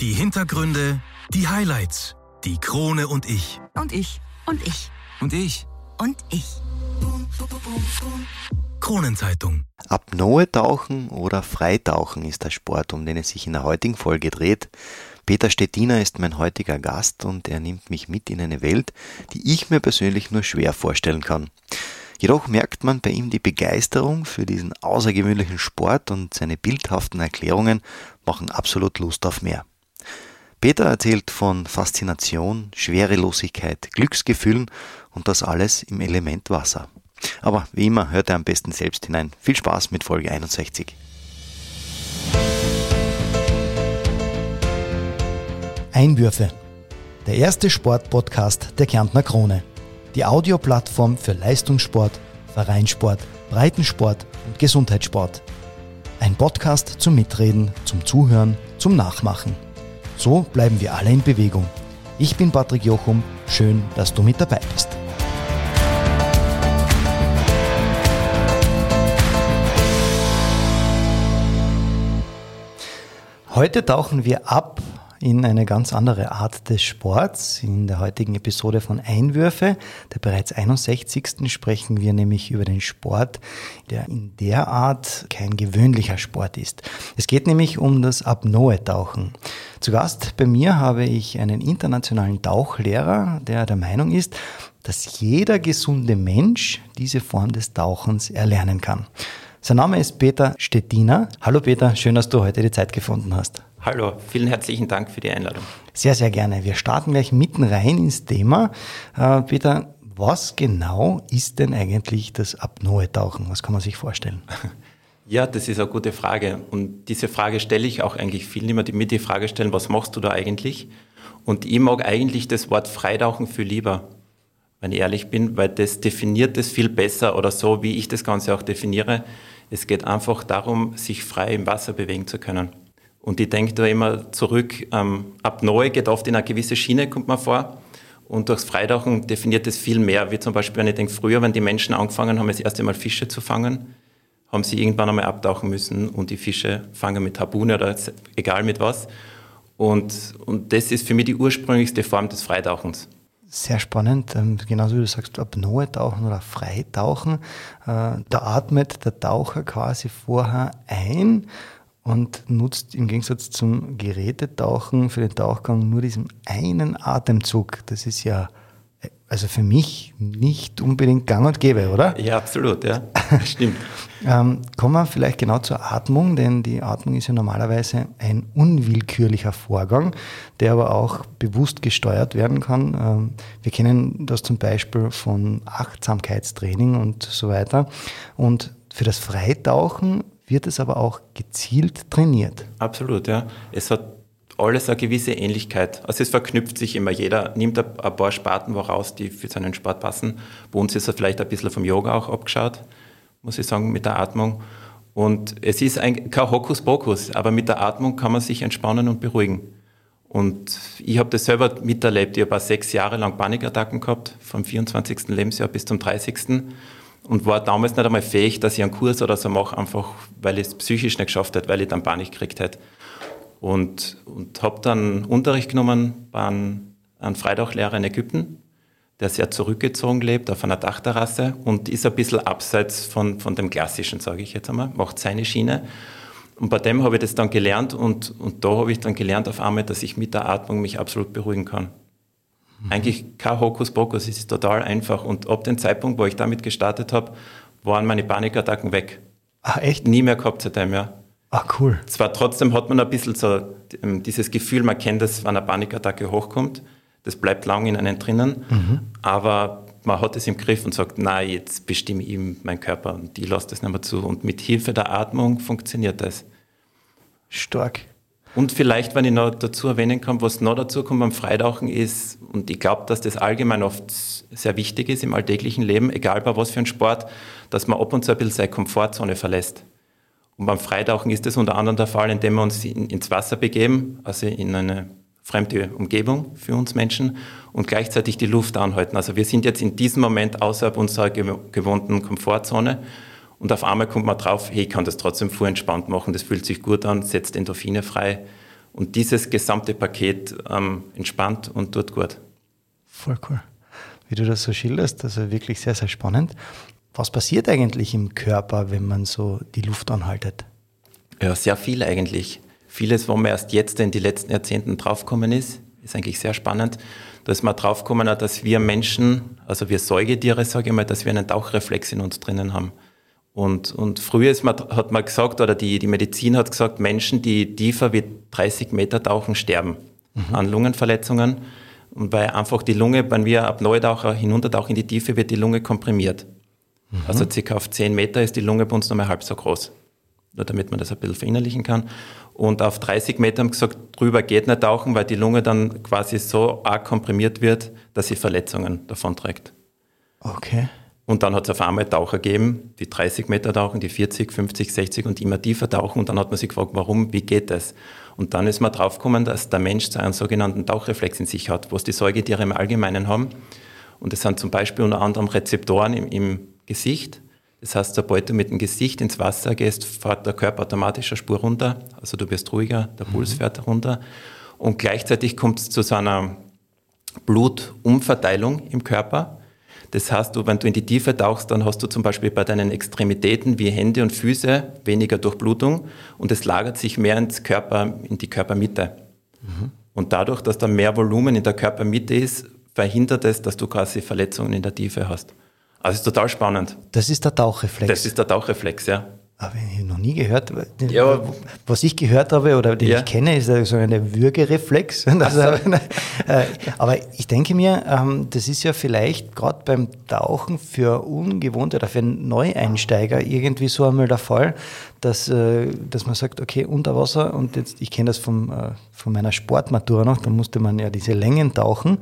Die Hintergründe, die Highlights, die Krone und ich. Und ich. Und ich. Und ich. Und ich. Kronenzeitung. Apnoe-Tauchen oder Freitauchen ist der Sport, um den es sich in der heutigen Folge dreht. Peter Stettiner ist mein heutiger Gast und er nimmt mich mit in eine Welt, die ich mir persönlich nur schwer vorstellen kann. Jedoch merkt man bei ihm die Begeisterung für diesen außergewöhnlichen Sport und seine bildhaften Erklärungen machen absolut Lust auf mehr. Peter erzählt von Faszination, Schwerelosigkeit, Glücksgefühlen und das alles im Element Wasser. Aber wie immer hört er am besten selbst hinein. Viel Spaß mit Folge 61. Einwürfe. Der erste Sportpodcast der Kärntner Krone. Die Audioplattform für Leistungssport, Vereinssport, Breitensport und Gesundheitssport. Ein Podcast zum Mitreden, zum Zuhören, zum Nachmachen. So bleiben wir alle in Bewegung. Ich bin Patrick Jochum. Schön, dass du mit dabei bist. Heute tauchen wir ab in eine ganz andere Art des Sports. In der heutigen Episode von Einwürfe, der bereits 61. sprechen wir nämlich über den Sport, der in der Art kein gewöhnlicher Sport ist. Es geht nämlich um das Apnoe-Tauchen. Zu Gast bei mir habe ich einen internationalen Tauchlehrer, der der Meinung ist, dass jeder gesunde Mensch diese Form des Tauchens erlernen kann. Sein Name ist Peter Stettiner. Hallo Peter, schön, dass du heute die Zeit gefunden hast. Hallo, vielen herzlichen Dank für die Einladung. Sehr, sehr gerne. Wir starten gleich mitten rein ins Thema. Äh, Peter, was genau ist denn eigentlich das Apnoe-Tauchen? Was kann man sich vorstellen? Ja, das ist eine gute Frage. Und diese Frage stelle ich auch eigentlich vielen immer, die mir die Frage stellen, was machst du da eigentlich? Und ich mag eigentlich das Wort Freitauchen viel lieber, wenn ich ehrlich bin, weil das definiert es viel besser oder so, wie ich das Ganze auch definiere. Es geht einfach darum, sich frei im Wasser bewegen zu können. Und ich denke da immer zurück, ähm, ab neu geht oft in eine gewisse Schiene, kommt man vor. Und durchs Freitauchen definiert es viel mehr, wie zum Beispiel, wenn ich denke, früher, wenn die Menschen angefangen haben, das erste Mal Fische zu fangen, haben sie irgendwann einmal abtauchen müssen und die Fische fangen mit Habune oder egal mit was. Und, und das ist für mich die ursprünglichste Form des Freitauchens. Sehr spannend, ähm, genauso wie du sagst, Apnoe tauchen oder Freitauchen. Äh, da atmet der Taucher quasi vorher ein und nutzt im Gegensatz zum Gerätetauchen für den Tauchgang nur diesen einen Atemzug. Das ist ja also für mich nicht unbedingt gang und gäbe, oder? Ja, absolut, ja. Stimmt. ähm, kommen wir vielleicht genau zur Atmung, denn die Atmung ist ja normalerweise ein unwillkürlicher Vorgang, der aber auch bewusst gesteuert werden kann. Ähm, wir kennen das zum Beispiel von Achtsamkeitstraining und so weiter. Und für das Freitauchen wird es aber auch gezielt trainiert. Absolut, ja. Es hat alles eine gewisse Ähnlichkeit. Also es verknüpft sich immer. Jeder nimmt ein paar Sparten woraus, die für seinen Sport passen. Bei uns ist er vielleicht ein bisschen vom Yoga auch abgeschaut, muss ich sagen, mit der Atmung. Und es ist ein, kein Hokuspokus, aber mit der Atmung kann man sich entspannen und beruhigen. Und ich habe das selber miterlebt. Ich habe sechs Jahre lang Panikattacken gehabt, vom 24. Lebensjahr bis zum 30 und war damals nicht einmal fähig, dass ich einen Kurs oder so mache, einfach weil ich es psychisch nicht geschafft hätte, weil ich dann Panik gekriegt hätte. Und, und habe dann Unterricht genommen bei einem, einem Freitauchlehrer in Ägypten, der sehr zurückgezogen lebt auf einer Dachterrasse und ist ein bisschen abseits von, von dem Klassischen, sage ich jetzt einmal, macht seine Schiene. Und bei dem habe ich das dann gelernt und, und da habe ich dann gelernt auf einmal, dass ich mit der Atmung mich absolut beruhigen kann. Mhm. Eigentlich kein Hokuspokus, es ist total einfach. Und ab dem Zeitpunkt, wo ich damit gestartet habe, waren meine Panikattacken weg. Ach, echt? Nie mehr gehabt seitdem, ja. Ah, cool. Zwar trotzdem hat man ein bisschen so ähm, dieses Gefühl, man kennt das, wenn eine Panikattacke hochkommt. Das bleibt lang in einem drinnen. Mhm. Aber man hat es im Griff und sagt, nein, jetzt bestimme ich meinen Körper und ich lasse das nicht mehr zu. Und mit Hilfe der Atmung funktioniert das. Stark. Und vielleicht, wenn ich noch dazu erwähnen kann, was noch dazu kommt beim Freitauchen ist, und ich glaube, dass das allgemein oft sehr wichtig ist im alltäglichen Leben, egal bei was für ein Sport, dass man ab und zu ein bisschen seine Komfortzone verlässt. Und beim Freitauchen ist das unter anderem der Fall, indem wir uns in, ins Wasser begeben, also in eine fremde Umgebung für uns Menschen und gleichzeitig die Luft anhalten. Also wir sind jetzt in diesem Moment außerhalb unserer gewohnten Komfortzone und auf einmal kommt man drauf, hey, ich kann das trotzdem vorentspannt machen, das fühlt sich gut an, setzt Endorphine frei Und dieses gesamte Paket ähm, entspannt und tut gut. Voll cool. Wie du das so schilderst, also wirklich sehr, sehr spannend. Was passiert eigentlich im Körper, wenn man so die Luft anhaltet? Ja, sehr viel eigentlich. Vieles, wo man erst jetzt in die letzten Jahrzehnten draufgekommen ist, ist eigentlich sehr spannend. Da ist man draufgekommen, dass wir Menschen, also wir Säugetiere, sage ich mal, dass wir einen Tauchreflex in uns drinnen haben. Und, und früher ist man, hat man gesagt, oder die, die Medizin hat gesagt, Menschen, die tiefer wie 30 Meter tauchen, sterben mhm. an Lungenverletzungen. Und weil einfach die Lunge, wenn wir ab Neutaucher hinuntertauchen in die Tiefe, wird die Lunge komprimiert. Mhm. Also circa auf 10 Meter ist die Lunge bei uns nochmal halb so groß. Nur damit man das ein bisschen verinnerlichen kann. Und auf 30 Meter haben gesagt, drüber geht nicht tauchen, weil die Lunge dann quasi so arg komprimiert wird, dass sie Verletzungen davonträgt. Okay. Und dann hat es auf einmal Taucher gegeben, die 30 Meter tauchen, die 40, 50, 60 und immer tiefer tauchen. Und dann hat man sich gefragt, warum, wie geht das? Und dann ist man draufgekommen, dass der Mensch einen sogenannten Tauchreflex in sich hat, was die Säugetiere im Allgemeinen haben. Und das sind zum Beispiel unter anderem Rezeptoren im, im Gesicht. Das heißt, sobald du mit dem Gesicht ins Wasser gehst, fährt der Körper automatisch eine Spur runter. Also du wirst ruhiger, der Puls mhm. fährt runter. Und gleichzeitig kommt es zu so einer Blutumverteilung im Körper. Das heißt, du, wenn du in die Tiefe tauchst, dann hast du zum Beispiel bei deinen Extremitäten wie Hände und Füße weniger Durchblutung und es lagert sich mehr ins Körper, in die Körpermitte. Mhm. Und dadurch, dass da mehr Volumen in der Körpermitte ist, verhindert es, dass du quasi Verletzungen in der Tiefe hast. Also ist total spannend. Das ist der Tauchreflex. Das ist der Tauchreflex, ja. Aber ich noch nie gehört. Ja, was ich gehört habe oder den ja. ich kenne, ist so eine Würgereflex. Also, äh, aber ich denke mir, ähm, das ist ja vielleicht gerade beim Tauchen für Ungewohnte oder für Neueinsteiger irgendwie so einmal der Fall, dass, äh, dass man sagt, okay, unter Wasser und jetzt, ich kenne das vom, äh, von meiner Sportmatur noch, da musste man ja diese Längen tauchen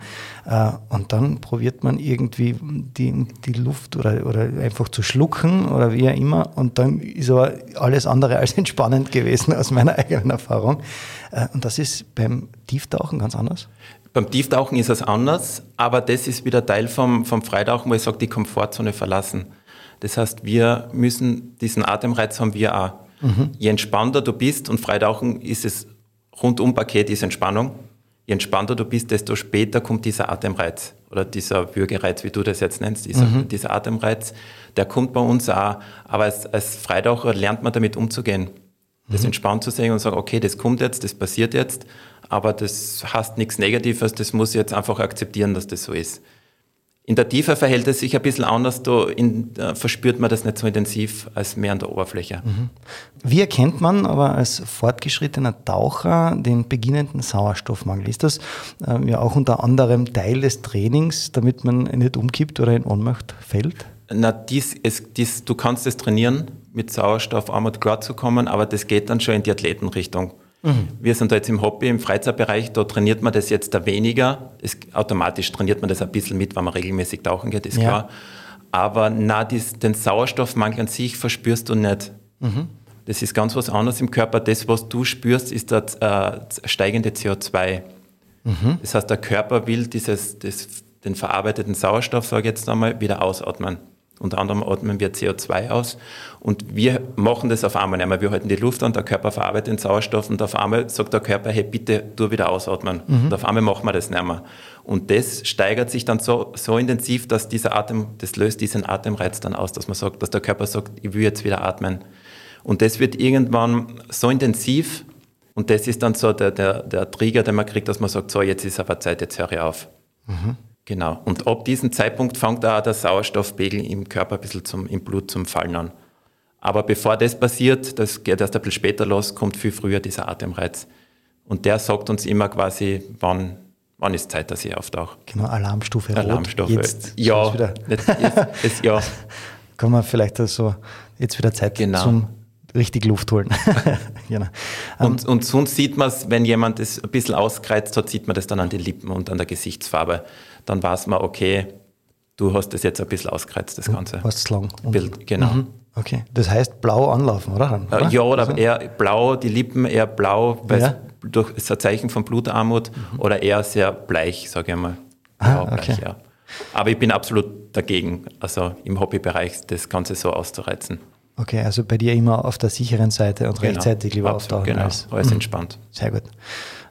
äh, und dann probiert man irgendwie die, die Luft oder, oder einfach zu schlucken oder wie auch immer und dann ist aber alles andere als entspannend gewesen aus meiner eigenen Erfahrung. Und das ist beim Tieftauchen ganz anders? Beim Tieftauchen ist es anders, aber das ist wieder Teil vom, vom Freitauchen, wo ich sage, die Komfortzone verlassen. Das heißt, wir müssen diesen Atemreiz haben wir auch. Mhm. Je entspannter du bist und Freitauchen ist es rundum Paket ist Entspannung. Je entspannter du bist, desto später kommt dieser Atemreiz oder dieser Würgereiz, wie du das jetzt nennst, dieser, mhm. dieser Atemreiz, der kommt bei uns auch. Aber als, als Freitaucher lernt man damit umzugehen. Das mhm. entspannt zu sehen und sagen, okay, das kommt jetzt, das passiert jetzt, aber das heißt nichts Negatives, das muss ich jetzt einfach akzeptieren, dass das so ist. In der Tiefe verhält es sich ein bisschen anders, da, in, da verspürt man das nicht so intensiv als mehr an der Oberfläche. Mhm. Wie erkennt man aber als fortgeschrittener Taucher den beginnenden Sauerstoffmangel? Ist das äh, ja auch unter anderem Teil des Trainings, damit man nicht umkippt oder in Ohnmacht fällt? Na, dies, es, dies, du kannst es trainieren, mit Sauerstoff einmal klarzukommen, aber das geht dann schon in die Athletenrichtung. Mhm. Wir sind da jetzt im Hobby, im Freizeitbereich, da trainiert man das jetzt da weniger. Es, automatisch trainiert man das ein bisschen mit, wenn man regelmäßig tauchen geht, ist ja. klar. Aber na, den Sauerstoffmangel an sich verspürst du nicht. Mhm. Das ist ganz was anderes im Körper. Das, was du spürst, ist das äh, steigende CO2. Mhm. Das heißt, der Körper will dieses, das, den verarbeiteten Sauerstoff, sage ich jetzt einmal, wieder ausatmen. Unter anderem atmen wir CO2 aus und wir machen das auf einmal nicht mehr. Wir halten die Luft an, der Körper verarbeitet den Sauerstoff und auf einmal sagt der Körper, hey, bitte tu wieder ausatmen. Mhm. Und auf einmal machen wir das nicht mehr. Und das steigert sich dann so, so intensiv, dass dieser Atem, das löst diesen Atemreiz dann aus, dass man sagt, dass der Körper sagt, ich will jetzt wieder atmen. Und das wird irgendwann so intensiv und das ist dann so der, der, der Trigger, den man kriegt, dass man sagt, so, jetzt ist aber Zeit, jetzt höre ich auf. Mhm. Genau. Und ab diesem Zeitpunkt fängt auch der Sauerstoffpegel im Körper ein bisschen zum, im Blut zum Fallen an. Aber bevor das passiert, das geht erst ein bisschen später los, kommt viel früher dieser Atemreiz. Und der sagt uns immer quasi, wann, wann ist Zeit, dass ich auftauche. Genau, Alarmstufe Alarmstufe. Jetzt, ja. Jetzt, jetzt, jetzt, ja. Kann man vielleicht so jetzt wieder Zeit genau. zum richtig Luft holen. genau. und, und sonst sieht man es, wenn jemand es ein bisschen auskreizt hat, sieht man das dann an den Lippen und an der Gesichtsfarbe dann weiß man, okay, du hast das jetzt ein bisschen ausgereizt, das Ganze. Was ist lang. Bild, genau. Mhm. Okay, das heißt blau anlaufen, oder? Äh, oder? Ja, oder also? eher blau, die Lippen eher blau, weil ja. es durch ist ein Zeichen von Blutarmut mhm. oder eher sehr bleich, sage ich mal. Ah, okay. ja. Aber ich bin absolut dagegen, also im Hobbybereich das Ganze so auszureizen. Okay, also bei dir immer auf der sicheren Seite und Genau. rechtzeitig lieber Absolut, auftauchen. Genau, Als, alles Mhm. entspannt. Sehr gut.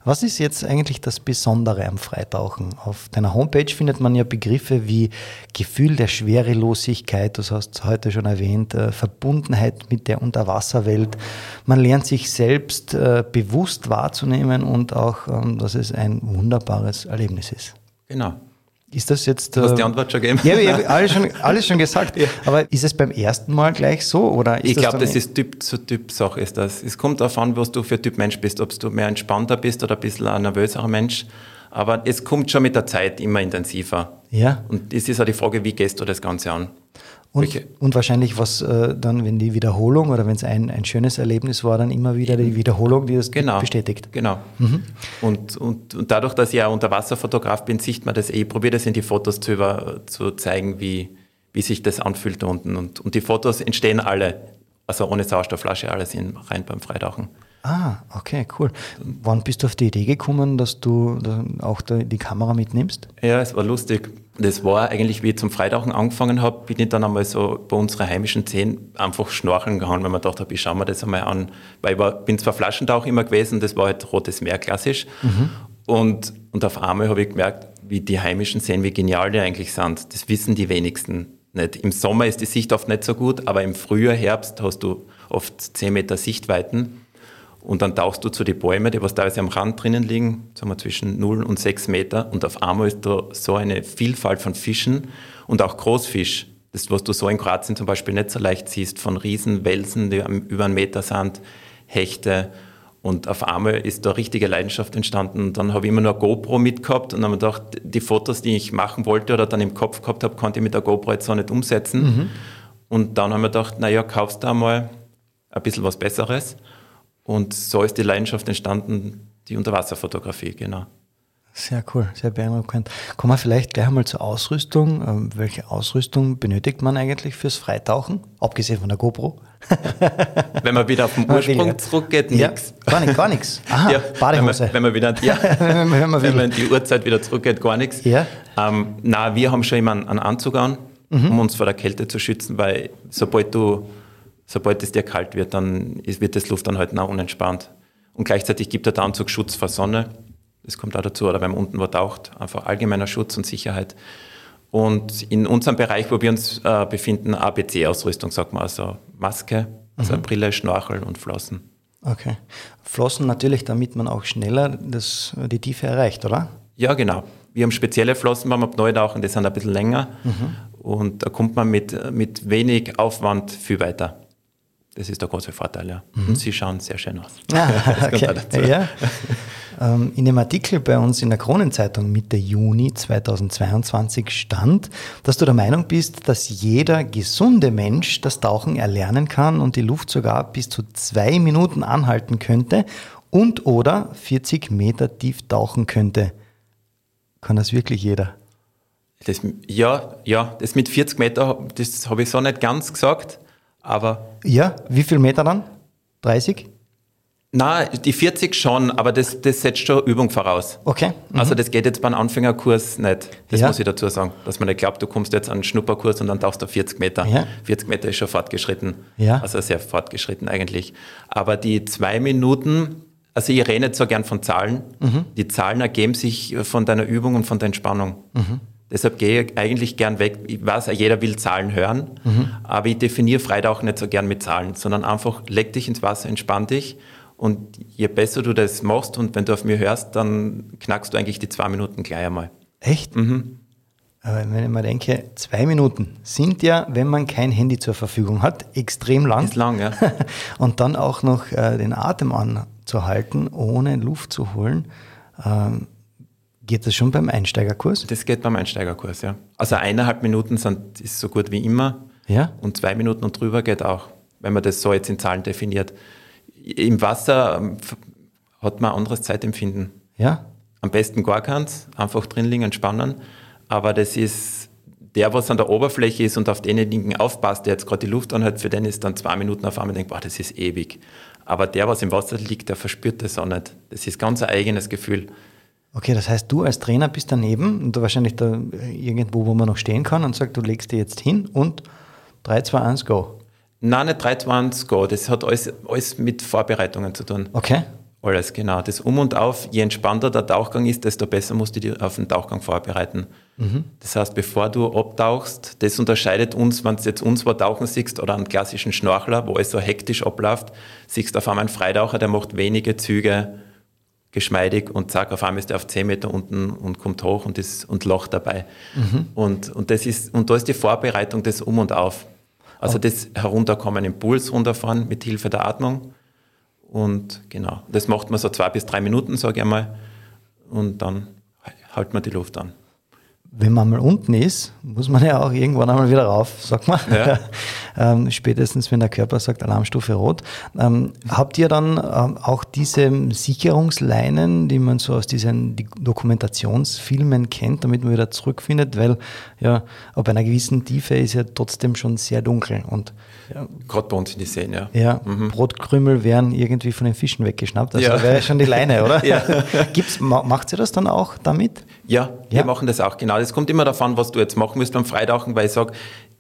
Was ist jetzt eigentlich das Besondere am Freitauchen? Auf deiner Homepage findet man ja Begriffe wie Gefühl der Schwerelosigkeit, das hast du heute schon erwähnt, äh, Verbundenheit mit der Unterwasserwelt. Man lernt sich selbst äh, bewusst wahrzunehmen und auch, ähm, dass es ein wunderbares Erlebnis ist. Genau. Ist das jetzt. Du hast äh, die Antwort schon gegeben. Ja, ich habe alles schon, alles schon gesagt. Aber ist es beim ersten Mal gleich so? Oder ist Ich glaube, das ist Typ zu Typ Sache ist das. Es kommt darauf an, was du für Typ Mensch bist, ob du mehr entspannter bist oder ein bisschen ein nervöserer Mensch. Aber es kommt schon mit der Zeit immer intensiver. Ja. Und es ist auch die Frage, wie gehst du das Ganze an? Und, Welche- und wahrscheinlich, was äh, dann, wenn die Wiederholung oder wenn es ein, ein schönes Erlebnis war, dann immer wieder die Wiederholung, die das Genau. bestätigt. Genau. Und, und, und dadurch, dass ich ja Unterwasserfotograf bin, sieht man das eh. Ich probiere das in die Fotos zu, über, zu zeigen, wie, wie sich das anfühlt unten. Und, und die Fotos entstehen alle, also ohne Sauerstoffflasche, alles in, rein beim Freitauchen. Ah, okay, cool. Wann bist du auf die Idee gekommen, dass du auch die Kamera mitnimmst? Ja, es war lustig. Das war eigentlich, wie ich zum Freitauchen angefangen habe, bin ich dann einmal so bei unserer heimischen Szene einfach schnorcheln gehauen, weil man gedacht habe, ich schaue mir das einmal an. Weil ich war, bin zwar Flaschentauch immer gewesen, das war halt Rotes Meer klassisch. Und, und auf einmal habe ich gemerkt, wie die heimischen Seen, wie genial die eigentlich sind. Das wissen die wenigsten nicht. Im Sommer ist die Sicht oft nicht so gut, aber im Frühjahr, Herbst hast du oft 10 Meter Sichtweiten. Und dann tauchst du zu den Bäumen, die was teilweise am Rand drinnen liegen, sagen wir zwischen 0 und 6 Meter. Und auf einmal ist da so eine Vielfalt von Fischen und auch Großfisch. Das, was du so in Kroatien zum Beispiel nicht so leicht siehst, von Riesenwelsen, die am- über einen Meter sind, Hechte. Und auf einmal ist da richtige Leidenschaft entstanden. Und dann habe ich immer nur eine GoPro mitgehabt und dann habe ich gedacht, die Fotos, die ich machen wollte oder dann im Kopf gehabt habe, konnte ich mit der GoPro jetzt so nicht umsetzen. Und dann haben wir gedacht, naja, kaufst du einmal ein bisschen was Besseres. Und so ist die Leidenschaft entstanden, die Unterwasserfotografie, genau. Sehr cool, sehr beeindruckend. Kommen wir vielleicht gleich einmal zur Ausrüstung. Ähm, welche Ausrüstung benötigt man eigentlich fürs Freitauchen? Abgesehen von der GoPro? Wenn man wieder auf den Ursprung zurückgeht, Ja, nichts. gar nichts, gar nichts. Aha, Ja, Badehose. Wenn man, wenn man wieder, ja, Wenn man- wenn man wenn die Uhrzeit wieder zurückgeht, gar nichts. Ja. Ähm, na, wir haben schon immer einen, einen Anzug an, Mhm. um uns vor der Kälte zu schützen, weil sobald du, sobald es dir kalt wird, dann wird das Luftanhalten auch unentspannt. Und gleichzeitig gibt der Anzug Schutz vor Sonne. Das kommt auch dazu, oder wenn man unten wo taucht, einfach allgemeiner Schutz und Sicherheit. Und in unserem Bereich, wo wir uns äh, befinden, ABC-Ausrüstung, sagt man, also Maske, also Mhm. Brille, Schnorchel und Flossen. Okay. Flossen natürlich, damit man auch schneller das, die Tiefe erreicht, oder? Ja, genau. Wir haben spezielle Flossen beim Abneutauchen, die sind ein bisschen länger und da kommt man mit, mit wenig Aufwand viel weiter. Das ist der große Vorteil, ja. Und sie schauen sehr schön aus. Ah, Das kommt okay. ja. Ähm, In dem Artikel bei uns in der Kronenzeitung Mitte Juni 2022 stand, dass du der Meinung bist, dass jeder gesunde Mensch das Tauchen erlernen kann und die Luft sogar bis zu zwei Minuten anhalten könnte und oder 40 Meter tief tauchen könnte. Kann das wirklich jeder? Das, ja, ja, das mit 40 Meter, das habe ich so nicht ganz gesagt, aber Ja, wie viel Meter dann? 30? na, die 40 schon, aber das, das setzt schon Übung voraus. Okay. Mhm. Also das geht jetzt beim Anfängerkurs nicht. Das Ja. muss ich dazu sagen. Dass man nicht glaubt, du kommst jetzt an einen Schnupperkurs und dann tauchst du 40 Meter. Ja. 40 Meter ist schon fortgeschritten. Ja. Also sehr fortgeschritten eigentlich. Aber die zwei Minuten, also ich rede nicht so gern von Zahlen. Mhm. Die Zahlen ergeben sich von deiner Übung und von der Entspannung. Mhm. Deshalb gehe ich eigentlich gern weg. Ich weiß, jeder will Zahlen hören, Mhm. aber ich definiere Freitauchen nicht so gern mit Zahlen, sondern einfach leg dich ins Wasser, entspann dich. Und je besser du das machst und wenn du auf mir hörst, dann knackst du eigentlich die zwei Minuten gleich einmal. Echt? Aber wenn ich mal denke, zwei Minuten sind ja, wenn man kein Handy zur Verfügung hat, extrem lang. Ist lang, ja. Und dann auch noch äh, den Atem anzuhalten, ohne Luft zu holen. Ähm, geht das schon beim Einsteigerkurs? Das geht beim Einsteigerkurs, ja. Also eineinhalb Minuten sind, ist so gut wie immer. Ja? Und zwei Minuten und drüber geht auch, wenn man das so jetzt in Zahlen definiert. Im Wasser ähm, hat man ein anderes Zeitempfinden. Ja? Am besten gar keins, einfach drin liegen, entspannen. Aber das ist der, was an der Oberfläche ist und auf denjenigen aufpasst, der jetzt gerade die Luft anhält, für den ist dann zwei Minuten auf einmal denkt, boah, das ist ewig. Aber der, was im Wasser liegt, der verspürt das auch nicht. Das ist ganz ein eigenes Gefühl. Okay, das heißt, du als Trainer bist daneben und wahrscheinlich da irgendwo, wo man noch stehen kann und sagt, du legst dir jetzt hin und 3, 2, 1, go. Nein, nicht 3, 2, 1, Go. Das hat alles, alles mit Vorbereitungen zu tun. Okay. Alles, genau. Das Um und Auf, je entspannter der Tauchgang ist, desto besser musst du dich auf den Tauchgang vorbereiten. Mhm. Das heißt, bevor du abtauchst, das unterscheidet uns, wenn du jetzt uns wo tauchen siehst oder einen klassischen Schnorchler, wo es so hektisch abläuft, siehst du auf einmal einen Freitaucher, der macht wenige Züge geschmeidig und zack, auf einmal ist er auf 10 Meter unten und kommt hoch und, ist, und lacht dabei. Mhm. Und, und, das ist, und da ist die Vorbereitung des Um und Auf. Also das Herunterkommen im Puls runterfahren mit Hilfe der Atmung und genau, das macht man so zwei bis drei Minuten, sage ich einmal. Und dann hält man die Luft an. Wenn man mal unten ist, muss man ja auch irgendwann einmal wieder rauf, sagt man. Ja. ähm, spätestens, wenn der Körper sagt, Alarmstufe rot. Ähm, habt ihr dann ähm, auch diese Sicherungsleinen, die man so aus diesen Dokumentationsfilmen kennt, damit man wieder zurückfindet? Weil ja, ab einer gewissen Tiefe ist ja trotzdem schon sehr dunkel und ja. Gerade bei uns in die Seen, ja. Ja, mhm. Brotkrümel werden irgendwie von den Fischen weggeschnappt. Also ja. wäre schon die Leine, oder? ja. Gibt's, macht ihr das dann auch damit? Ja, wir ja. machen das auch, genau. Das kommt immer davon, was du jetzt machen musst beim Freitauchen, weil ich sage,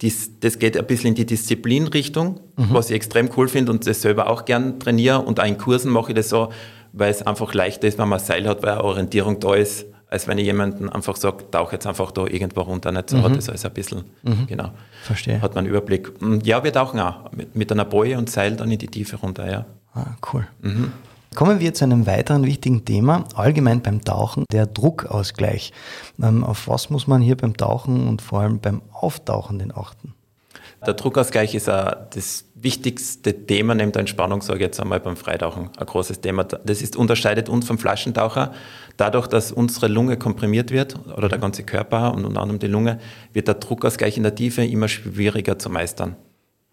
das, das geht ein bisschen in die Disziplinrichtung, mhm. was ich extrem cool finde und das selber auch gern trainiere. Und auch in Kursen mache ich das so, weil es einfach leichter ist, wenn man ein Seil hat, weil eine Orientierung da ist als wenn ich jemanden einfach sage, tauch jetzt einfach da irgendwo runter. Nicht so mhm. hat das alles ein bisschen, mhm. genau. Verstehe. Hat man einen Überblick. Ja, wir tauchen auch mit, mit einer Boje und Seil dann in die Tiefe runter, ja. Ah, cool. Mhm. Kommen wir zu einem weiteren wichtigen Thema, allgemein beim Tauchen, der Druckausgleich. Ähm, auf was muss man hier beim Tauchen und vor allem beim Auftauchen denn achten? Der Druckausgleich ist auch das wichtigste Thema neben der Entspannung, sage ich jetzt einmal beim Freitauchen, ein großes Thema. Das ist, unterscheidet uns vom Flaschentaucher. Dadurch, dass unsere Lunge komprimiert wird, oder der ganze Körper und unter anderem die Lunge, wird der Druckausgleich in der Tiefe immer schwieriger zu meistern.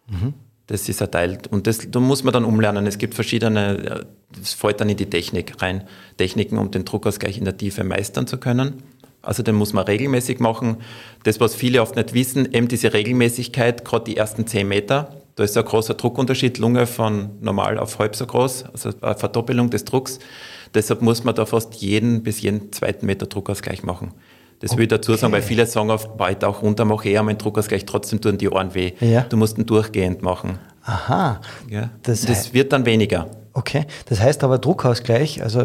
Mhm. Das ist ein Teil. Und das, da muss man dann umlernen. Es gibt verschiedene, das fällt dann in die Technik rein, Techniken, um den Druckausgleich in der Tiefe meistern zu können. Also den muss man regelmäßig machen. Das, was viele oft nicht wissen, eben diese Regelmäßigkeit, gerade die ersten zehn Meter, da ist ein großer Druckunterschied, Lunge von normal auf halb so groß, also eine Verdoppelung des Drucks. Deshalb muss man da fast jeden bis jeden zweiten Meter Druckausgleich machen. Das will ich dazu sagen, weil viele sagen oft, weit auch runter mache ich meinen Druckausgleich, trotzdem tun die Ohren weh. Ja. Du musst ihn durchgehend machen. Aha. Ja. Das, das wird dann weniger. Okay, das heißt aber Druckausgleich, also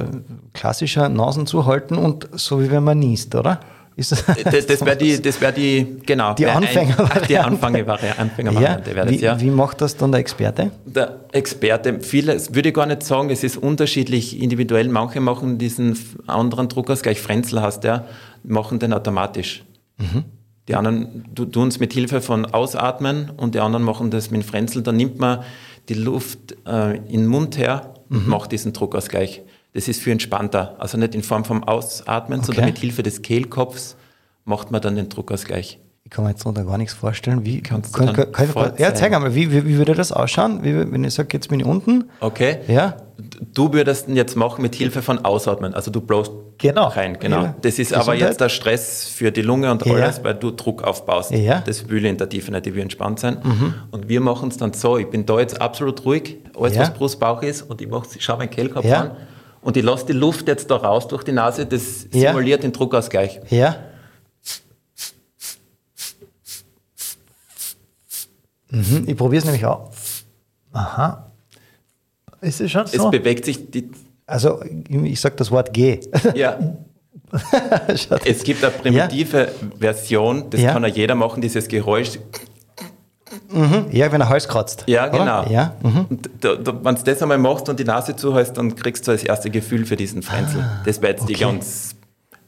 klassischer Nasen zuhalten und so wie wenn man niest, oder? Ist das, das, das wäre die, das wär die, genau. Die Anfängervariante. Die Anfängervariante, Anfängervariante ja, wie, ja. wie macht das dann der Experte? Der Experte, viele, würde ich gar nicht sagen, es ist unterschiedlich individuell. Manche machen diesen anderen Druckausgleich, Frenzel heißt der, machen den automatisch. Mhm. Die anderen tun es mit Hilfe von Ausatmen und die anderen machen das mit Frenzel. Dann nimmt man die Luft äh, in den Mund her und mhm. macht diesen Druckausgleich. Das ist für entspannter. Also nicht in Form vom Ausatmen, okay. sondern mit Hilfe des Kehlkopfs macht man dann den Druckausgleich. Ich kann mir jetzt noch gar nichts vorstellen. Wie kannst du kann, kann, kann Ja, zeig einmal, wie, wie, wie, würde das ausschauen, wie, wenn ich sage, jetzt bin ich unten? Okay. Ja. Du würdest ihn jetzt machen mit Hilfe von Ausatmen. Also du bloßt genau. rein. Genau. Ja. Das ist Gesundheit. aber jetzt der Stress für die Lunge und alles, ja. weil du Druck aufbaust. Ja. Das will in der Tiefe nicht, die will entspannt sein. Mhm. Und wir machen es dann so, ich bin da jetzt absolut ruhig, alles was Brust, Bauch ist und ich, ich schaue meinen Kehlkopf an und ich lasse die Luft jetzt da raus durch die Nase, das simuliert den Druckausgleich. Ja. Mhm, ich probiere es nämlich auch. Aha. Ist es schon so? Es bewegt sich die. Also, ich sage das Wort G. Ja. es gibt eine primitive ja. Version, das ja. kann ja jeder machen, dieses Geräusch. Mhm. Ja, wenn er Hals kratzt. Ja, genau. Ja. Mhm. wenn du das einmal machst und die Nase zuhältst, dann kriegst du das erste Gefühl für diesen Frenzel. Ah, das wäre jetzt okay. die ganz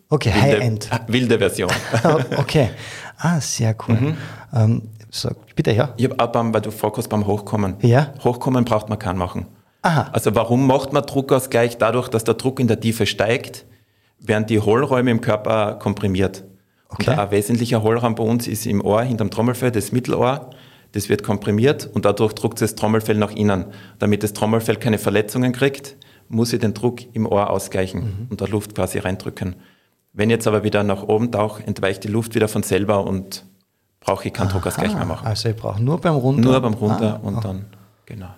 okay, wilde, High-End. wilde Version. okay. Ah, sehr cool. Mhm. Ähm, so, bitte, ja. Ich habe auch beim, weil du vorkommst beim Hochkommen. Ja. Hochkommen braucht man keinen machen. Aha. Also warum macht man Druckausgleich? Dadurch, dass der Druck in der Tiefe steigt, werden die Hohlräume im Körper komprimiert. Okay. Und ein wesentlicher Hohlraum bei uns ist im Ohr, hinterm Trommelfell, das Mittelohr. Das wird komprimiert und dadurch druckt das Trommelfell nach innen. Damit das Trommelfell keine Verletzungen kriegt, muss ich den Druck im Ohr ausgleichen mhm. und da Luft quasi reindrücken. Wenn jetzt aber wieder nach oben tauche, entweicht die Luft wieder von selber und brauche ich keinen Druckausgleich mehr machen. Also ich brauche nur beim Runter. Nur beim Runter ah, und dann, genau.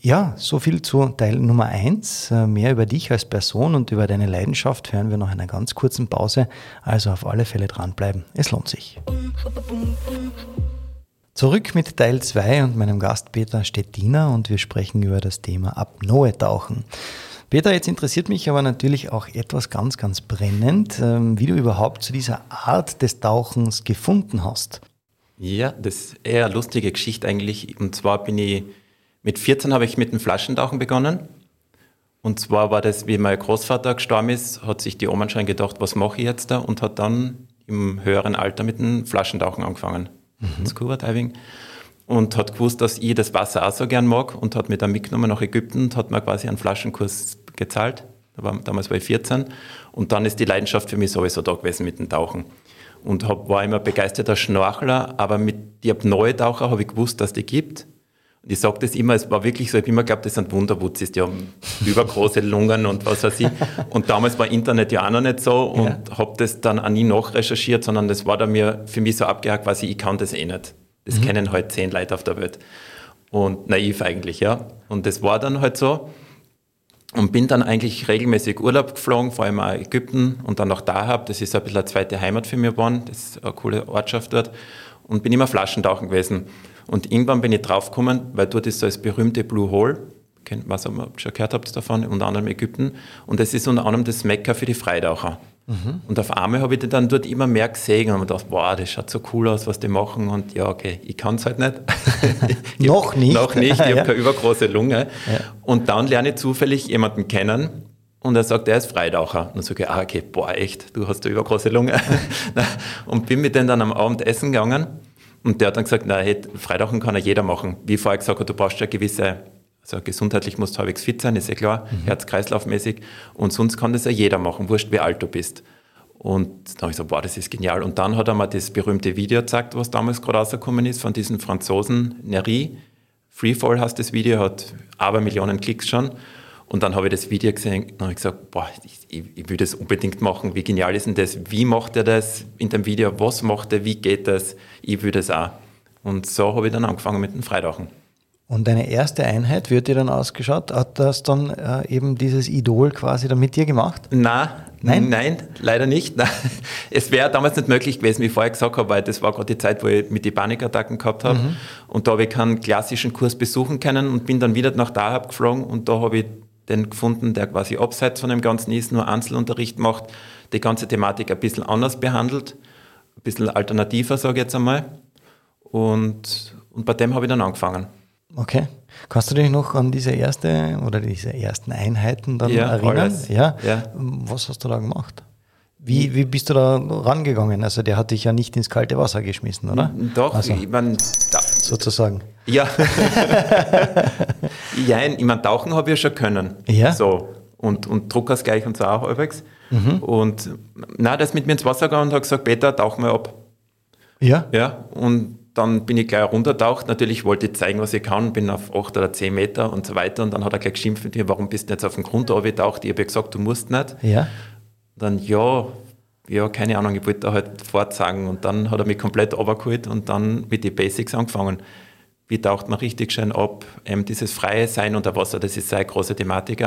Ja, so viel zu Teil Nummer 1. Äh, mehr über dich als Person und über deine Leidenschaft hören wir nach einer ganz kurzen Pause. Also auf alle Fälle dranbleiben. Es lohnt sich. Zurück mit Teil 2 und meinem Gast Peter Stettiner und wir sprechen über das Thema Apnoe-Tauchen. Peter, jetzt interessiert mich aber natürlich auch etwas ganz, ganz brennend, ähm, wie du überhaupt zu dieser Art des Tauchens gefunden hast. Ja, das ist eher eine lustige Geschichte eigentlich. Und zwar bin ich, mit 14 habe ich mit dem Flaschentauchen begonnen. Und zwar war das, wie mein Großvater gestorben ist, hat sich die Oma schon gedacht, was mache ich jetzt da? Und hat dann im höheren Alter mit dem Flaschentauchen angefangen. Mhm. Scuba Diving und hat gewusst, dass ich das Wasser auch so gern mag und hat mich dann mitgenommen nach Ägypten und hat mir quasi einen Flaschenkurs gezahlt. Damals war ich 14 und dann ist die Leidenschaft für mich sowieso da gewesen mit dem Tauchen. Und hab, war immer begeisterter Schnorchler, aber mit die Apnoe-Taucher habe ich gewusst, dass die gibt. Und ich sage das immer, es war wirklich so, ich habe immer geglaubt, das sind Wunderwutzis, die haben übergroße Lungen und was weiß ich. Und damals war Internet ja auch noch nicht so und ja. habe das dann auch nie nachrecherchiert, sondern das war dann mir für mich so abgehakt, quasi, ich kann das eh nicht. Das mhm. kennen halt zehn Leute auf der Welt. Und naiv eigentlich, ja. Und das war dann halt so. Und bin dann eigentlich regelmäßig Urlaub geflogen, vor allem auch Ägypten und dann nach Dahab. Das ist ein bisschen eine zweite Heimat für mich geworden. Das ist eine coole Ortschaft dort. Und bin immer Flaschentauchen gewesen. Und irgendwann bin ich draufgekommen, weil dort ist so das berühmte Blue Hole. Was ihr schon gehört habt davon, unter anderem Ägypten. Und das ist unter anderem das Mekka für die Freitaucher. Mhm. Und auf einmal habe ich die dann dort immer mehr gesehen und mir gedacht, boah, das schaut so cool aus, was die machen. Und ja, okay, ich kann es halt nicht. noch nicht. Noch nicht, ich habe keine übergroße Lunge. Ja. Und dann lerne ich zufällig jemanden kennen und er sagt, er ist Freitaucher. Und dann sage ich, ah, okay, boah, echt, du hast eine übergroße Lunge. und bin mit denen dann am Abend essen gegangen. Und der hat dann gesagt, na, hey, Freitauchen kann ja jeder machen. Wie vorher gesagt, du brauchst ja gewisse also gesundheitlich musst du halbwegs fit sein, ist ja klar, mhm. Herz-Kreislauf-mäßig. Und sonst kann das ja jeder machen, wurscht wie alt du bist. Und dann habe ich so, boah, das ist genial. Und dann hat er mir das berühmte Video gezeigt, was damals gerade rausgekommen ist, von diesen Franzosen, Nery. Freefall heißt das Video, hat aber Millionen Klicks schon. Und dann habe ich das Video gesehen und habe gesagt, boah, ich, ich will das unbedingt machen. Wie genial ist denn das? Wie macht er das in dem Video? Was macht er? Wie geht das? Ich will das auch. Und so habe ich dann angefangen mit dem Freitauchen. Und deine erste Einheit, wie hat die dann ausgeschaut? Hat das dann äh, eben dieses Idol quasi dann mit dir gemacht? Na, nein, nein, leider nicht. Nein. Es wäre damals nicht möglich gewesen, wie ich vorher gesagt habe, weil das war gerade die Zeit, wo ich mit die Panikattacken gehabt habe. Mhm. Und da habe ich keinen klassischen Kurs besuchen können und bin dann wieder nach Dahab geflogen und da habe ich den gefunden, der quasi abseits von dem Ganzen ist, nur Einzelunterricht macht, die ganze Thematik ein bisschen anders behandelt, ein bisschen alternativer, sage ich jetzt einmal. Und, und bei dem habe ich dann angefangen. Okay. Kannst du dich noch an diese erste oder diese ersten Einheiten dann ja, erinnern? Ja. ja. Was hast du da gemacht? Wie, wie bist du da rangegangen? Also der hat dich ja nicht ins kalte Wasser geschmissen, oder? Doch, also, ich mein, sozusagen. Ja. ja, ich meine, tauchen habe ich ja schon können. Ja. So. Und, und gleich und so auch halbwegs. Mhm. Und na, der ist mit mir ins Wasser gegangen und hat gesagt, Peter, tauch mal ab. Ja. Ja. Und dann bin ich gleich runtertaucht. Natürlich wollte ich zeigen, was ich kann, bin auf 8 oder 10 Meter und so weiter. Und dann hat er gleich geschimpft mit mir, warum bist du jetzt auf den Grund getaucht? Ich habe gesagt, du musst nicht. Ja. Dann, ja, ja, keine Ahnung, ich wollte da halt fortsagen. Und dann hat er mich komplett runtergeholt und dann mit den Basics angefangen. Wie taucht man richtig schön ab? Ähm, dieses freie Sein unter Wasser, das ist eine große Thematik.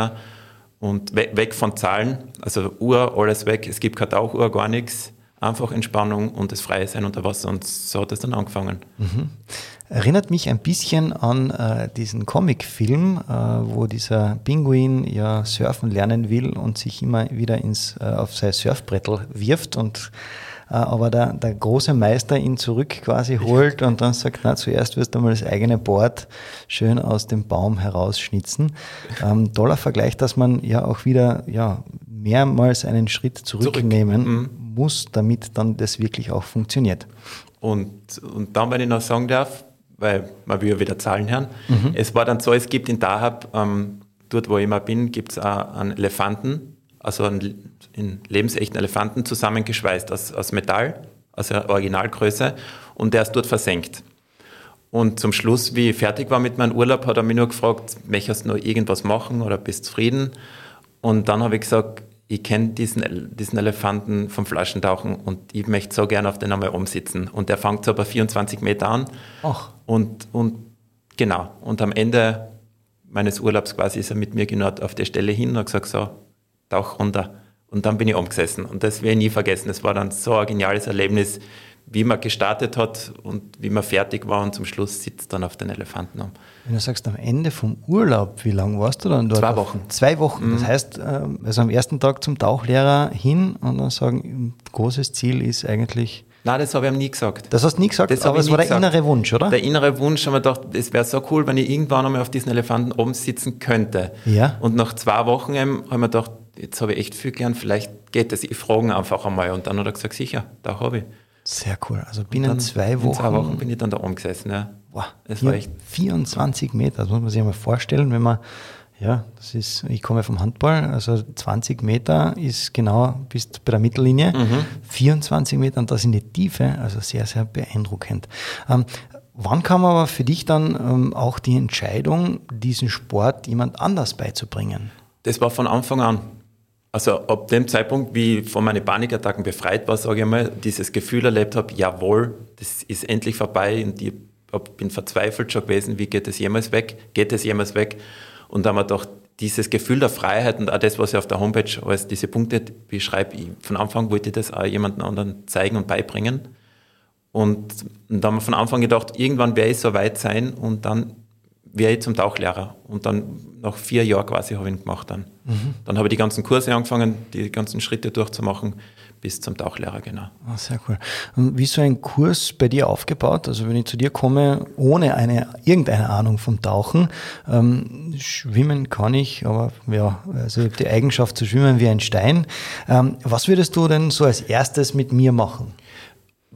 Und weg von Zahlen, also Uhr, alles weg. Es gibt keine Tauchuhr, gar nichts einfach Entspannung und das freie Sein unter Wasser. Und so hat es dann angefangen. Mhm. Erinnert mich ein bisschen an äh, diesen Comicfilm, äh, wo dieser Pinguin ja surfen lernen will und sich immer wieder ins, äh, auf sein Surfbrettel wirft und aber der, der große Meister ihn zurück quasi holt und dann sagt, na, zuerst wirst du mal das eigene Board schön aus dem Baum herausschnitzen. Ähm, toller Vergleich, dass man ja auch wieder ja, mehrmals einen Schritt zurücknehmen Zurück. mhm muss, damit dann das wirklich auch funktioniert. Und, und dann, wenn ich noch sagen darf, weil man will ja wieder Zahlen hören, mhm. es war dann so, es gibt in Dahab, ähm, dort wo ich immer bin, gibt es einen Elefanten, also einen, einen lebensechten Elefanten zusammengeschweißt aus, aus Metall, also Originalgröße, und der ist dort versenkt. Und zum Schluss, wie ich fertig war mit meinem Urlaub, hat er mich nur gefragt, möchtest du noch irgendwas machen oder bist du zufrieden? Und dann habe ich gesagt, ich kenne diesen, diesen Elefanten vom Flaschentauchen und ich möchte so gerne auf den einmal umsitzen. Und der fängt so bei 24 Meter an. Ach. Und, und genau. Und am Ende meines Urlaubs quasi ist er mit mir genau auf der Stelle hin und hat gesagt, so, tauch runter. Und dann bin ich umgesessen. Und das werde ich nie vergessen. Es war dann so ein geniales Erlebnis, wie man gestartet hat und wie man fertig war und zum Schluss sitzt dann auf den Elefanten um. Wenn du sagst, am Ende vom Urlaub, wie lange warst du dann dort? Zwei Wochen. Zwei Wochen. Mhm. Das heißt, ähm, also am ersten Tag zum Tauchlehrer hin und dann sagen, großes Ziel ist eigentlich. Nein, das habe ich ihm nie gesagt. Das hast du nie gesagt, das aber es war der gesagt. innere Wunsch, oder? Der innere Wunsch, haben wir gedacht, es wäre so cool, wenn ich irgendwann einmal auf diesen Elefanten oben sitzen könnte. Ja. Und nach zwei Wochen haben wir gedacht, jetzt habe ich echt viel gelernt, vielleicht geht es. Ich frage einfach einmal. Und dann hat er gesagt, sicher, da habe ich. Sehr cool. Also binnen zwei Wochen. In zwei Wochen bin ich dann da umgesessen. Ja. Wow, das war echt 24 Meter, das muss man sich mal vorstellen, wenn man, ja, das ist, ich komme vom Handball, also 20 Meter ist genau bis bei der Mittellinie, mhm. 24 Meter und das in die Tiefe, also sehr, sehr beeindruckend. Ähm, wann kam aber für dich dann ähm, auch die Entscheidung, diesen Sport jemand anders beizubringen? Das war von Anfang an. Also ab dem Zeitpunkt, wie ich von meinen Panikattacken befreit war, sage ich mal, dieses Gefühl erlebt habe, jawohl, das ist endlich vorbei und ich bin verzweifelt schon gewesen, wie geht es jemals weg? Geht es jemals weg? Und da haben wir doch dieses Gefühl der Freiheit und auch das, was ich auf der Homepage als diese Punkte beschreibe, von Anfang wollte ich das auch jemandem anderen zeigen und beibringen. Und, und da haben wir von Anfang gedacht, irgendwann werde ich so weit sein und dann wäre ich zum Tauchlehrer. Und dann nach vier Jahren quasi habe ich ihn gemacht dann. Mhm. Dann habe ich die ganzen Kurse angefangen, die ganzen Schritte durchzumachen bis zum Tauchlehrer, genau. Ah, sehr cool. Und wie ist so ein Kurs bei dir aufgebaut? Also wenn ich zu dir komme, ohne eine, irgendeine Ahnung vom Tauchen, ähm, schwimmen kann ich, aber ja, also ich habe die Eigenschaft zu schwimmen wie ein Stein. Ähm, was würdest du denn so als erstes mit mir machen?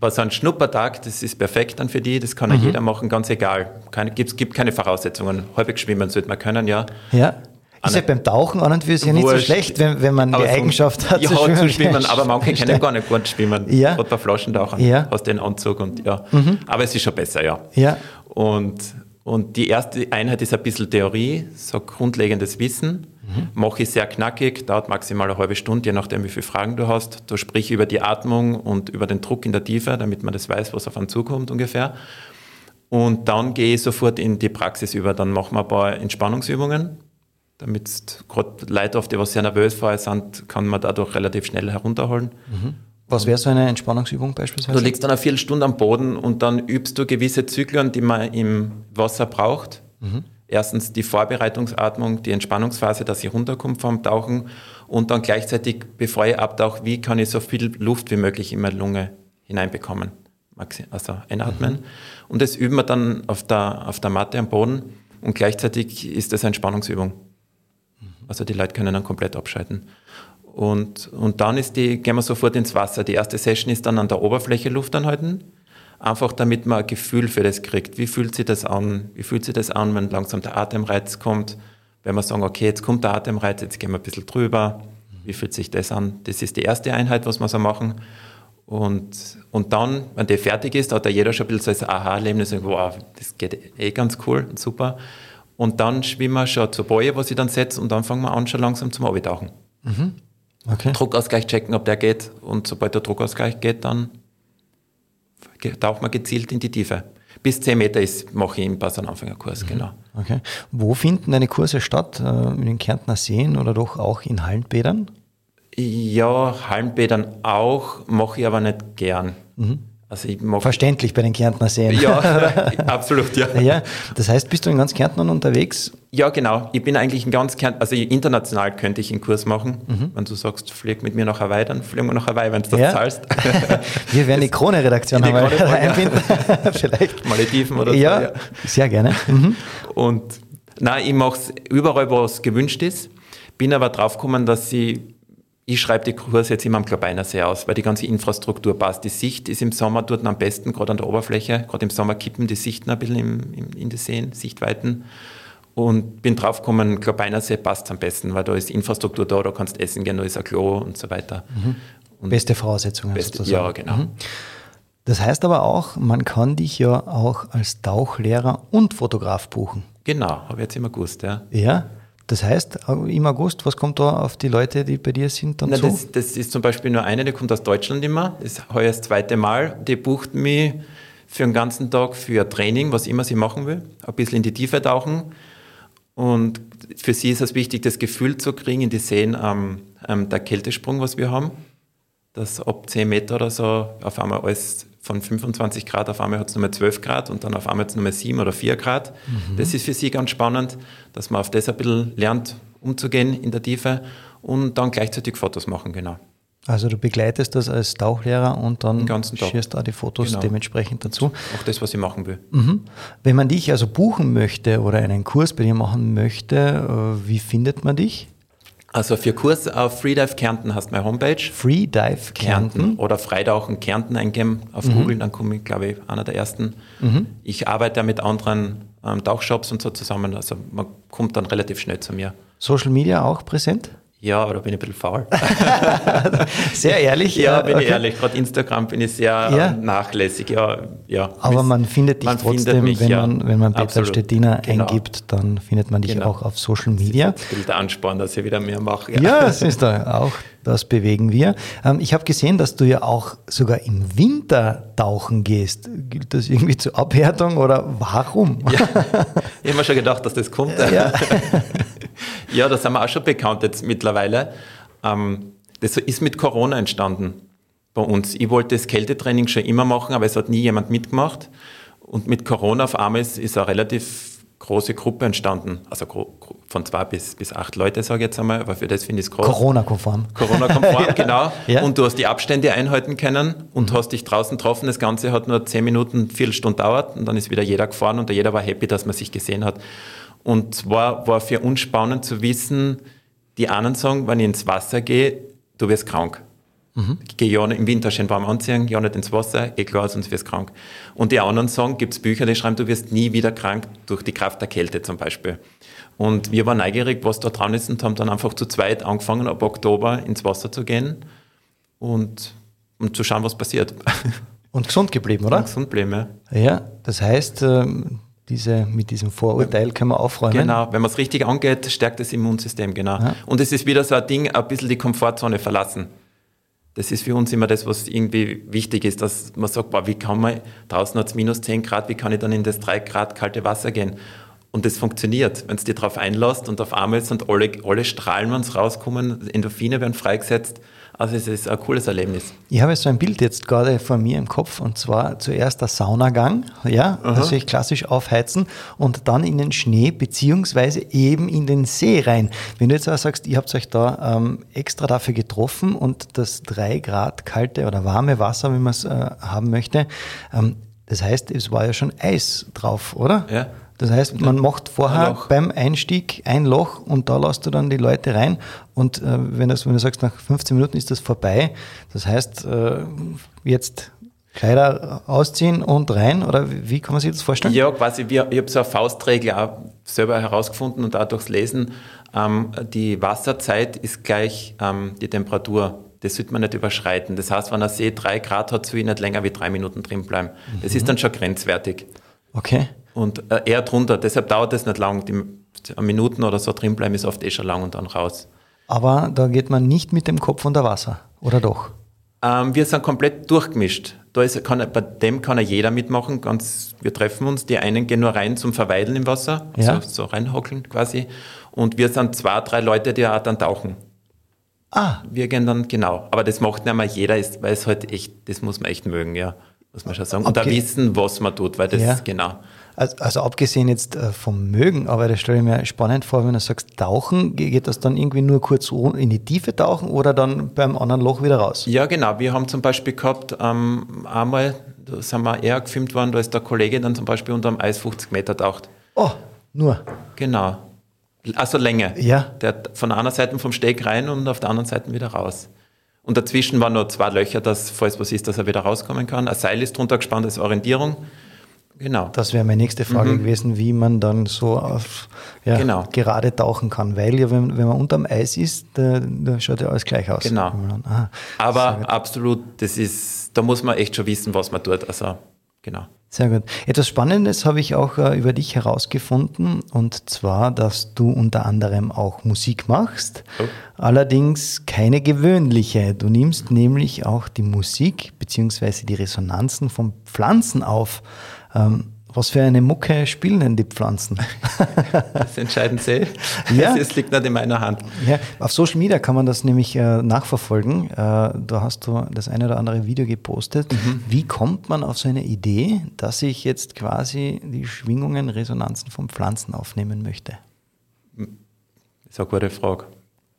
Was ein Schnuppertag, das ist perfekt dann für die, das kann mhm. ja jeder machen, ganz egal. Es gibt, gibt keine Voraussetzungen. Halbwegs schwimmen sollte man können, ja. Ja. Ist ja beim Tauchen an und für sich ja nicht so schlecht, wenn, wenn man aber die Eigenschaft hat, ja, zu schwimmen. zu schwimmen. Aber manche können gar nicht gut schwimmen. Ja. Gerade bei Flaschentauchern ja. hast du den Anzug und ja. Mhm. Aber es ist schon besser, ja. ja. Und, und die erste Einheit ist ein bisschen Theorie, so grundlegendes Wissen. Mhm. Mache ich sehr knackig, dauert maximal eine halbe Stunde, je nachdem, wie viele Fragen du hast. Da sprich ich über die Atmung und über den Druck in der Tiefe, damit man das weiß, was auf einen zukommt ungefähr. Und dann gehe ich sofort in die Praxis über. Dann machen wir ein paar Entspannungsübungen, damit gerade Leute oft, die was sehr nervös vorher sind, kann man dadurch relativ schnell herunterholen. Mhm. Was wäre so eine Entspannungsübung beispielsweise? Du liegst dann eine Viertelstunde am Boden und dann übst du gewisse Zyklen, die man im Wasser braucht. Mhm. Erstens die Vorbereitungsatmung, die Entspannungsphase, dass ich runterkomme vom Tauchen und dann gleichzeitig, bevor ich abtauche, wie kann ich so viel Luft wie möglich in meine Lunge hineinbekommen. Also einatmen. Mhm. Und das üben wir dann auf der, auf der Matte am Boden und gleichzeitig ist das eine Entspannungsübung. Mhm. Also die Leute können dann komplett abschalten. Und, und dann ist die, gehen wir sofort ins Wasser. Die erste Session ist dann an der Oberfläche Luft anhalten Einfach damit man ein Gefühl für das kriegt. Wie fühlt sich das an? Wie fühlt sich das an, wenn langsam der Atemreiz kommt? Wenn wir sagen, okay, jetzt kommt der Atemreiz, jetzt gehen wir ein bisschen drüber. Wie fühlt sich das an? Das ist die erste Einheit, was wir so machen. Und, und dann, wenn der fertig ist, hat da jeder schon ein bisschen so ein Aha-Erlebnis, wow, das geht eh ganz cool und super. Und dann schwimmen wir schon zur Boje, was ich dann setze, und dann fangen wir an, schon langsam zum Abtauchen. Mhm. Okay. Druckausgleich checken, ob der geht. Und sobald der Druckausgleich geht, dann taucht man gezielt in die Tiefe. Bis 10 Meter ist, mache ich im Passananfängerkurs, mhm. genau. Okay. Wo finden deine Kurse statt? Äh, in den Kärntner Seen oder doch auch in Hallenbädern? Ja, Hallenbädern auch, mache ich aber nicht gern. Mhm. Also Verständlich bei den Kärntner Seen. Ja, absolut, ja. ja. Das heißt, bist du in ganz Kärntner unterwegs? Ja, genau. Ich bin eigentlich in ganz Kärntner, also international könnte ich einen Kurs machen. Mhm. Wenn du sagst, flieg mit mir nach Hawaii, dann fliegen wir nach Hawaii, wenn du das ja. zahlst. wir werden die Krone-Redaktion einbinden. Vielleicht. Malediven oder ja, so. Ja, sehr gerne. Mhm. Und nein, ich mache es überall, wo es gewünscht ist. Bin aber drauf gekommen, dass sie ich schreibe die Kurse jetzt immer am Klabeinersee aus, weil die ganze Infrastruktur passt. Die Sicht ist im Sommer dort am besten, gerade an der Oberfläche. Gerade im Sommer kippen die Sichten ein bisschen im, im, in die Seen, Sichtweiten. Und bin draufgekommen, Klabeinersee passt am besten, weil da ist Infrastruktur da, da kannst essen gehen, da ist ein Klo und so weiter. Mhm. Beste Voraussetzungen beste, sozusagen. Ja, genau. Mhm. Das heißt aber auch, man kann dich ja auch als Tauchlehrer und Fotograf buchen. Genau, habe ich jetzt immer gewusst, ja. Ja, das heißt, im August, was kommt da auf die Leute, die bei dir sind, dann Na, zu? Das, das, ist zum Beispiel nur eine, die kommt aus Deutschland immer. Das ist heuer das zweite Mal. Die bucht mich für einen ganzen Tag für Training, was immer sie machen will. Ein bisschen in die Tiefe tauchen. Und für sie ist es wichtig, das Gefühl zu kriegen in die Seen ähm, ähm, der Kältesprung, was wir haben. Dass ab 10 Meter oder so auf einmal alles von 25 Grad auf einmal hat es nochmal 12 Grad und dann auf einmal jetzt nochmal 7 oder 4 Grad. Mhm. Das ist für sie ganz spannend, dass man auf das ein bisschen lernt, umzugehen in der Tiefe und dann gleichzeitig Fotos machen, genau. Also du begleitest das als Tauchlehrer und dann schierst da die Fotos genau. dementsprechend dazu. Auch das, was ich machen will. Mhm. Wenn man dich also buchen möchte oder einen Kurs bei dir machen möchte, äh, wie findet man dich? Also für Kurs auf Freedive Kärnten hast du meine Homepage. Freedive Kärnten. Kärnten. Oder Freitauchen Kärnten eingeben auf mhm. Google, dann komme ich, glaube ich, einer der ersten. Mhm. Ich arbeite mit anderen ähm, Tauchshops und so zusammen, also man kommt dann relativ schnell zu mir. Social Media auch präsent? Ja, aber da bin ich ein bisschen faul. sehr ehrlich? Ja, bin okay. ich ehrlich. Gerade Instagram bin ich sehr ja. nachlässig. Ja, ja. Aber man findet dich man trotzdem, findet mich, wenn, ja. man, wenn man Peter Absolut. Stettiner genau. eingibt, dann findet man dich genau. auch auf Social Media. Das ist ein bisschen Ansporn, dass ich wieder mehr mache. Ja, ja das ist da auch. Das bewegen wir. Ähm, ich habe gesehen, dass du ja auch sogar im Winter tauchen gehst. Gilt das irgendwie zur Abhärtung oder warum? Ja, ich habe mir schon gedacht, dass das kommt. Ja. Ja, da sind wir auch schon bekannt jetzt mittlerweile. Ähm, das ist mit Corona entstanden bei uns. Ich wollte das Kältetraining schon immer machen, aber es hat nie jemand mitgemacht. Und mit Corona auf einmal ist, ist eine relativ große Gruppe entstanden. Also von zwei bis, bis acht Leute, sage ich jetzt einmal, aber für das finde ich es groß. Corona-konform. Corona-konform, ja. genau. Ja. Und du hast die Abstände einhalten können und mhm. hast dich draußen getroffen. Das Ganze hat nur zehn Minuten, Viertelstunde dauert und dann ist wieder jeder gefahren und jeder war happy, dass man sich gesehen hat. Und zwar war für uns spannend zu wissen, die anderen sagen, wenn ich ins Wasser gehe, du wirst krank. Mhm. Ich gehe ja im Winter schön warm anziehen, ja nicht ins Wasser, eh klar, sonst wirst du krank. Und die anderen sagen, gibt es Bücher, die schreiben, du wirst nie wieder krank durch die Kraft der Kälte zum Beispiel. Und wir waren neugierig, was da dran ist und haben dann einfach zu zweit angefangen, ab Oktober ins Wasser zu gehen und um zu schauen, was passiert. Und gesund geblieben, oder? Und gesund geblieben, ja. Ja, das heißt, ähm, diese, mit diesem Vorurteil können wir aufräumen. Genau, wenn man es richtig angeht, stärkt das Immunsystem, genau. Ja. Und es ist wieder so ein Ding, ein bisschen die Komfortzone verlassen. Das ist für uns immer das, was irgendwie wichtig ist, dass man sagt, boah, wie kann man, draußen hat es minus 10 Grad, wie kann ich dann in das 3 Grad kalte Wasser gehen? Und das funktioniert, wenn es dir darauf einlässt und auf einmal sind alle, alle Strahlen, wenn es rauskommen, Endorphine werden freigesetzt also es ist ein cooles Erlebnis. Ich habe so ein Bild jetzt gerade vor mir im Kopf und zwar zuerst der Saunagang, ja, Aha. ich klassisch aufheizen und dann in den Schnee beziehungsweise eben in den See rein. Wenn du jetzt auch sagst, ihr habt euch da ähm, extra dafür getroffen und das drei Grad kalte oder warme Wasser, wenn man es äh, haben möchte, ähm, das heißt, es war ja schon Eis drauf, oder? Ja. Das heißt, man macht vorher beim Einstieg ein Loch und da lässt du dann die Leute rein. Und äh, wenn, das, wenn du sagst, nach 15 Minuten ist das vorbei, das heißt, äh, jetzt Kleider ausziehen und rein? Oder wie kann man sich das vorstellen? Ja, quasi, wir, ich habe so eine Faustregel auch selber herausgefunden und auch durchs Lesen. Ähm, die Wasserzeit ist gleich ähm, die Temperatur. Das sollte man nicht überschreiten. Das heißt, wenn ein See drei Grad hat, soll ich nicht länger wie drei Minuten drin bleiben. Das mhm. ist dann schon grenzwertig. Okay und äh, eher drunter. Deshalb dauert es nicht lang. Die Minuten oder so drin bleiben ist oft eh schon lang und dann raus. Aber da geht man nicht mit dem Kopf unter Wasser, oder doch? Ähm, wir sind komplett durchgemischt. Da ist, kann, bei dem kann ja jeder mitmachen. Ganz, wir treffen uns. Die einen gehen nur rein zum Verweilen im Wasser, ja. so, so reinhockeln quasi. Und wir sind zwei, drei Leute, die auch dann tauchen. Ah. Wir gehen dann, genau. Aber das macht nicht mehr jeder, weil es halt echt, das muss man echt mögen, ja. Muss man schon sagen. Und okay. da wissen, was man tut, weil das, ja. genau. Also, also abgesehen jetzt äh, vom Mögen, aber das stelle ich mir spannend vor, wenn du sagst, tauchen, geht das dann irgendwie nur kurz in die Tiefe tauchen oder dann beim anderen Loch wieder raus? Ja, genau. Wir haben zum Beispiel gehabt, ähm, einmal, da sind wir eher gefilmt worden, da ist der Kollege dann zum Beispiel unter dem Eis 50 Meter taucht. Oh, nur? Genau. Also Länge. Ja. Der hat von einer Seite vom Steg rein und auf der anderen Seite wieder raus. Und dazwischen waren noch zwei Löcher, dass, falls was ist, dass er wieder rauskommen kann. Ein Seil ist drunter gespannt als Orientierung. Genau. Das wäre meine nächste Frage mhm. gewesen, wie man dann so auf ja, genau. gerade tauchen kann. Weil ja, wenn, wenn man unterm Eis ist, da, da schaut ja alles gleich aus. Genau. Dann, ah, Aber absolut, das ist, da muss man echt schon wissen, was man tut. Also, genau. Sehr gut. Etwas Spannendes habe ich auch äh, über dich herausgefunden, und zwar, dass du unter anderem auch Musik machst. Oh. Allerdings keine gewöhnliche. Du nimmst nämlich auch die Musik bzw. die Resonanzen von Pflanzen auf. Ähm, Was für eine Mucke spielen denn die Pflanzen? Das entscheiden sie. Ja. Es liegt nicht in meiner Hand. Ja, auf Social Media kann man das nämlich äh, nachverfolgen. Äh, da hast du das eine oder andere Video gepostet. Wie kommt man auf so eine Idee, dass ich jetzt quasi die Schwingungen, Resonanzen von Pflanzen aufnehmen möchte? Das ist eine gute Frage.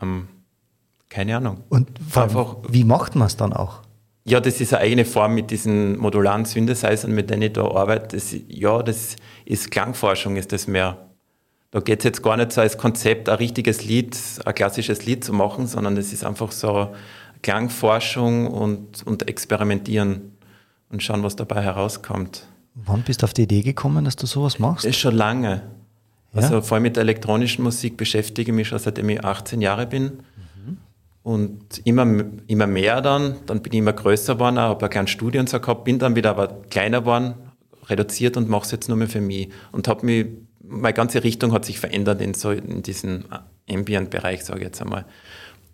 Ähm, keine Ahnung. Und Einfach- wie macht man es dann auch? Ja, das ist eine eigene Form mit diesen modularen Synthesizern, mit denen ich da arbeite. Das, ja, das ist Klangforschung, ist das mehr. Da geht es jetzt gar nicht so als Konzept, ein richtiges Lied, ein klassisches Lied zu machen, sondern es ist einfach so Klangforschung und, und Experimentieren und schauen, was dabei herauskommt. Wann bist du auf die Idee gekommen, dass du sowas machst? Das ist schon lange. Also vor allem mit der elektronischen Musik beschäftige ich mich schon seitdem ich 18 Jahre bin. Und immer, immer mehr dann, dann bin ich immer größer geworden, habe ein kleines Studio und so gehabt, bin dann wieder aber kleiner geworden, reduziert und mache es jetzt nur mehr für mich. Und habe mich, meine ganze Richtung hat sich verändert in so in diesen Ambient-Bereich, sage ich jetzt einmal.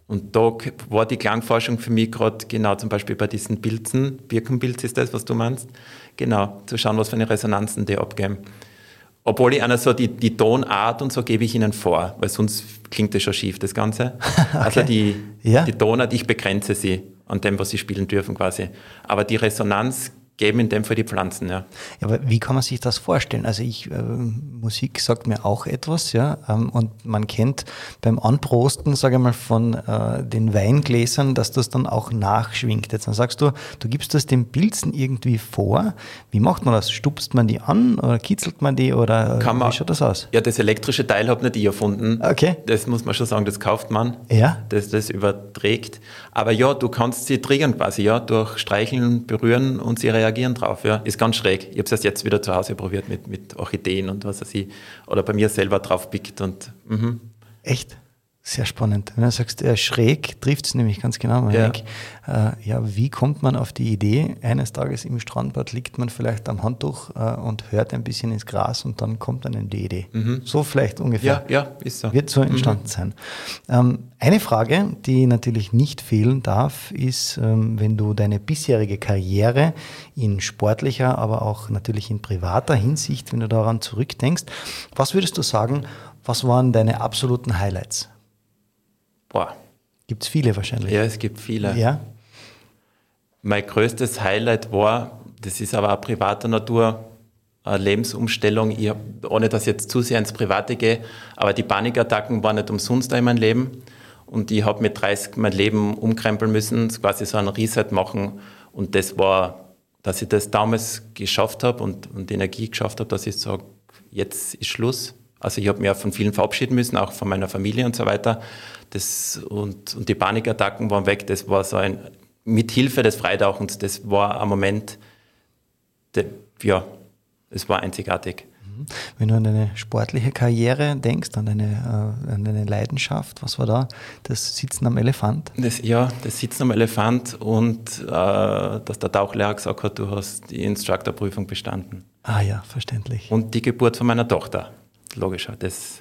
Und da war die Klangforschung für mich gerade genau zum Beispiel bei diesen Pilzen, Birkenpilz ist das, was du meinst, genau, zu schauen, was für eine Resonanzen die abgeben. Obwohl ich einer so die, die Tonart und so gebe ich ihnen vor, weil sonst klingt das schon schief, das Ganze. Also die, Ja. die Tonart, ich begrenze sie an dem, was sie spielen dürfen quasi. Aber die Resonanz geben in dem Fall die Pflanzen, ja. Ja, aber wie kann man sich das vorstellen? Also ich, äh, Musik sagt mir auch etwas, ja, ähm, und man kennt beim Anprosten, sage ich mal, von äh, den Weingläsern, dass das dann auch nachschwingt. Jetzt dann sagst du, du gibst das den Pilzen irgendwie vor. Wie macht man das? Stupst man die an oder kitzelt man die oder äh, Kann man- wie schaut das aus? Ja, das elektrische Teil habe nicht ich erfunden. Okay. Das muss man schon sagen, das kauft man. Ja. Das das überträgt. Aber ja, du kannst sie triggern quasi, ja, durch Streicheln, Berühren und sie reagieren drauf. Ja. Ist ganz schräg. Ich habe es erst jetzt wieder zu Hause probiert mit, mit Orchideen und was weiß ich. Oder bei mir selber drauf pickt und mhm. Echt? Sehr spannend. Wenn du sagst, äh, schräg trifft es nämlich ganz genau. Man Ja. denkt, äh, ja, wie kommt man auf die Idee, eines Tages im Strandbad liegt man vielleicht am Handtuch äh, und hört ein bisschen ins Gras und dann kommt einem die Idee. So vielleicht ungefähr. Ja, ja, ist so. Wird so entstanden sein. Ähm, eine Frage, die natürlich nicht fehlen darf, ist, ähm, wenn du deine bisherige Karriere in sportlicher, aber auch natürlich in privater Hinsicht, wenn du daran zurückdenkst, was würdest du sagen, was waren deine absoluten Highlights? Boah. Gibt es viele wahrscheinlich. Ja, es gibt viele. Ja? Mein größtes Highlight war, das ist aber auch privater Natur, eine Lebensumstellung. Ich hab, ohne dass ich jetzt zu sehr ins Private gehe, aber die Panikattacken waren nicht umsonst in meinem Leben. Und ich habe mit 30 mein Leben umkrempeln müssen, quasi so einen Reset machen. Und das war, dass ich das damals geschafft habe und, und Energie geschafft habe, dass ich sage, jetzt ist Schluss. Also ich habe mich auch von vielen verabschieden müssen, auch von meiner Familie und so weiter. Das, und, und die Panikattacken waren weg. Das war so ein, mit Hilfe des Freitauchens, das war ein Moment, der, ja, es war einzigartig. Wenn du an deine sportliche Karriere denkst, an deine, äh, an deine Leidenschaft, was war da? Das Sitzen am Elefant? Das, ja, das Sitzen am Elefant und äh, dass der Tauchlehrer gesagt hat, du hast die Instructorprüfung bestanden. Ah ja, verständlich. Und die Geburt von meiner Tochter. Logischer, das,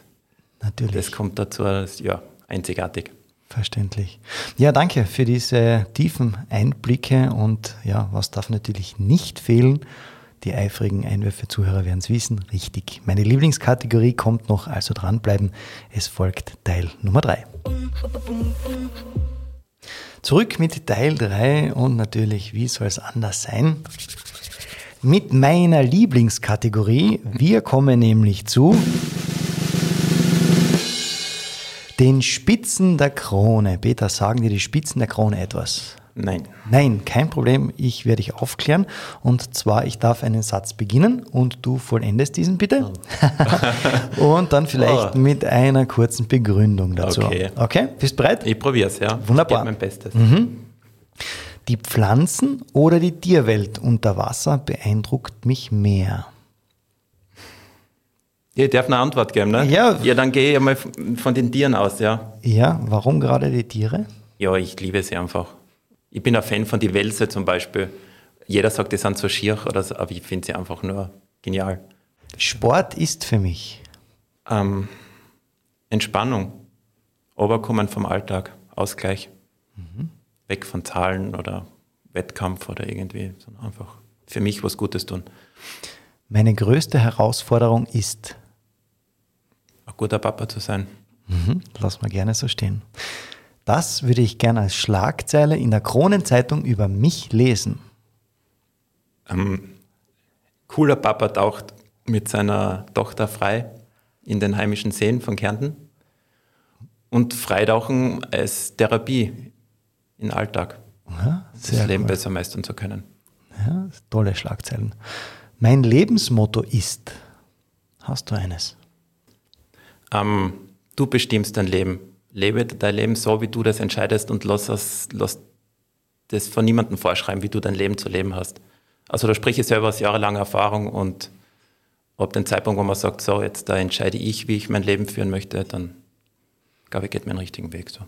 Natürlich. das kommt dazu, das, ja, einzigartig. Verständlich. Ja, danke für diese tiefen Einblicke und ja, was darf natürlich nicht fehlen? Die eifrigen Einwürfe-Zuhörer werden es wissen. Richtig. Meine Lieblingskategorie kommt noch, also dranbleiben. Es folgt Teil Nummer drei. Zurück mit Teil 3 und natürlich, wie soll es anders sein? Mit meiner Lieblingskategorie. Wir kommen nämlich zu den Spitzen der Krone. Peter, sagen dir die Spitzen der Krone etwas? Nein. Nein, kein Problem. Ich werde dich aufklären. Und zwar, ich darf einen Satz beginnen und du vollendest diesen bitte. und dann vielleicht Oh. mit einer kurzen Begründung dazu. Okay. Okay, bist bereit? Ich probiere es, ja. Wunderbar. Ich mein Bestes. Die Pflanzen oder die Tierwelt unter Wasser beeindruckt mich mehr. Ich darf eine Antwort geben, ne? Ja. Ja, dann gehe ich einmal von den Tieren aus, ja. Ja, warum gerade die Tiere? Ja, ich liebe sie einfach. Ich bin ein Fan von die Welse zum Beispiel. Jeder sagt, die sind so schier oder so, aber ich finde sie einfach nur genial. Sport ist für mich. Ähm, Entspannung, Oberkommen vom Alltag, Ausgleich, weg von Zahlen oder Wettkampf oder irgendwie, sondern einfach für mich was Gutes tun. Meine größte Herausforderung ist. Guter Papa zu sein. Mhm, lass mal gerne so stehen. Das würde ich gerne als Schlagzeile in der Kronenzeitung über mich lesen. Ähm, cooler Papa taucht mit seiner Tochter frei in den heimischen Seen von Kärnten und Freitauchen als Therapie im Alltag. Ja, das Leben cool. besser meistern zu können. Ja, tolle Schlagzeilen. Mein Lebensmotto ist, hast du eines? Ähm, du bestimmst dein Leben. Lebe dein Leben so, wie du das entscheidest und lass, das, lass das von niemandem vorschreiben, wie du dein Leben zu leben hast. Also da spreche ich selber aus jahrelanger Erfahrung und ab dem Zeitpunkt, wo man sagt, so, jetzt da entscheide ich, wie ich mein Leben führen möchte, dann glaube ich, geht man den richtigen Weg so.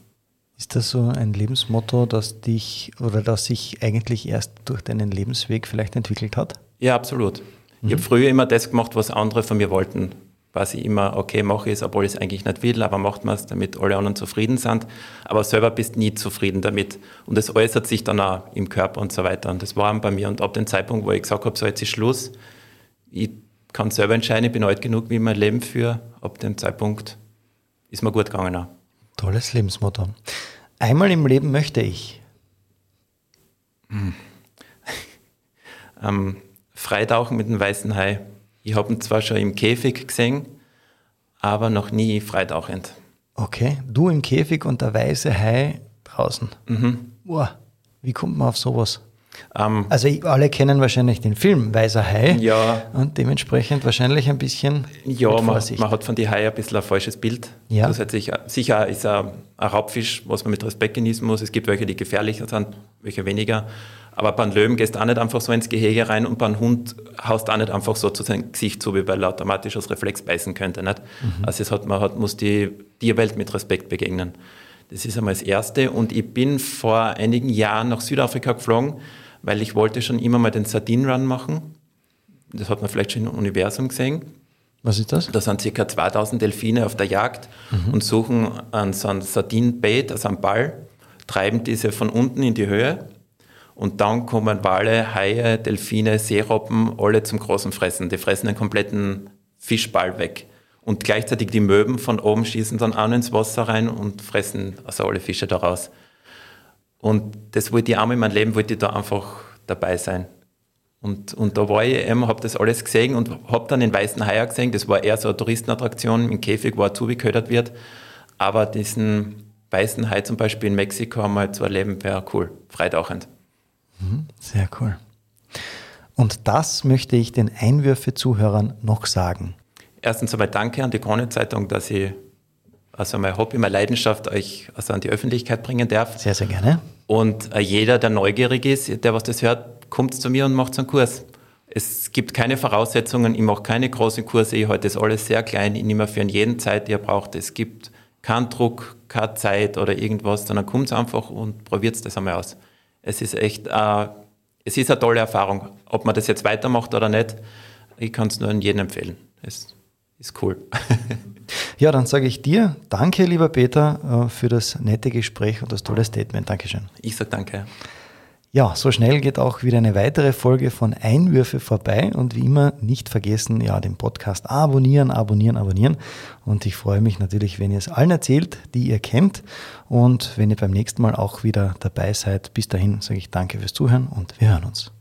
Ist das so ein Lebensmotto, das dich oder das sich eigentlich erst durch deinen Lebensweg vielleicht entwickelt hat? Ja, absolut. Mhm. Ich habe früher immer das gemacht, was andere von mir wollten. Quasi immer, okay, mache ich es, obwohl ich es eigentlich nicht will, aber macht man es, damit alle anderen zufrieden sind. Aber selber bist nie zufrieden damit. Und das äußert sich dann auch im Körper und so weiter. Und das war bei mir. Und ab dem Zeitpunkt, wo ich gesagt habe, so jetzt ist Schluss, ich kann selber entscheiden, ich bin alt genug, wie ich mein Leben führe. Ab dem Zeitpunkt ist mir gut gegangen. Auch. Tolles Lebensmotto. Einmal im Leben möchte ich. Hm. ähm, Freitauchen mit dem weißen Hai. Ich habe ihn zwar schon im Käfig gesehen, aber noch nie freitauchend. Okay, du im Käfig und der weiße Hai draußen. Mhm. Boah, wie kommt man auf sowas? Ähm, also alle kennen wahrscheinlich den Film Weißer Hai. Ja. Und dementsprechend wahrscheinlich ein bisschen. Ja, man, man, hat von die Haie ein bisschen ein falsches Bild. Ja. Zusätzlich, sicher ist er ein Raubfisch, was man mit Respekt genießen muss. Es gibt welche, die gefährlicher sind, welche weniger. Aber beim Löwen gehst du auch nicht einfach so ins Gehege rein und beim Hund haust du auch nicht einfach so zu seinem Gesicht zu, weil er automatisch aus Reflex beißen könnte. Nicht? Mhm. Also es hat, man hat, muss die Tierwelt mit Respekt begegnen. Das ist einmal das Erste. Und ich bin vor einigen Jahren nach Südafrika geflogen weil ich wollte schon immer mal den Sardine Run machen. Das hat man vielleicht schon im Universum gesehen. Was ist das? Da sind ca. 2000 Delfine auf der Jagd mhm. und suchen an so ein Sardinenbait, also einen Ball, treiben diese von unten in die Höhe und dann kommen Wale, Haie, Delfine, Seerobben, alle zum großen Fressen. Die fressen den kompletten Fischball weg. Und gleichzeitig die Möwen von oben schießen dann auch ins Wasser rein und fressen also alle Fische daraus. Und das wollte ich auch in meinem Leben, wollte ich da einfach dabei sein. Und, und da war ich eben, habe das alles gesehen und habe dann den weißen Haier gesehen. Das war eher so eine Touristenattraktion im Käfig, wo er zugeködert wird. Aber diesen weißen Hai zum Beispiel in Mexiko einmal zu erleben, wäre cool, freitauchend. Mhm, sehr cool. Und das möchte ich den Einwürfe-Zuhörern noch sagen. Erstens einmal danke an die Krone-Zeitung, dass ich also mein Hobby, meine Leidenschaft euch also an die Öffentlichkeit bringen darf. Sehr, sehr gerne. Und äh, jeder, der neugierig ist, der was das hört, kommt zu mir und macht so einen Kurs. Es gibt keine Voraussetzungen, ich mache keine großen Kurse, ich halte das alles sehr klein, ich nehme für jeden Zeit, die ihr braucht. Es gibt keinen Druck, keine Zeit oder irgendwas, sondern kommt einfach und probiert das einmal aus. Es ist echt, äh, es ist eine tolle Erfahrung. Ob man das jetzt weitermacht oder nicht, ich kann es nur an jedem empfehlen. Es ist cool. Ja, dann sage ich dir danke, lieber Peter, äh, für das nette Gespräch und das tolle Statement. Dankeschön. Ich sage danke. Ja, so schnell geht auch wieder eine weitere Folge von Einwürfe vorbei und wie immer nicht vergessen, ja, den Podcast abonnieren, abonnieren, abonnieren. Und ich freue mich natürlich, wenn ihr es allen erzählt, die ihr kennt und wenn ihr beim nächsten Mal auch wieder dabei seid. Bis dahin sage ich danke fürs Zuhören und wir hören uns.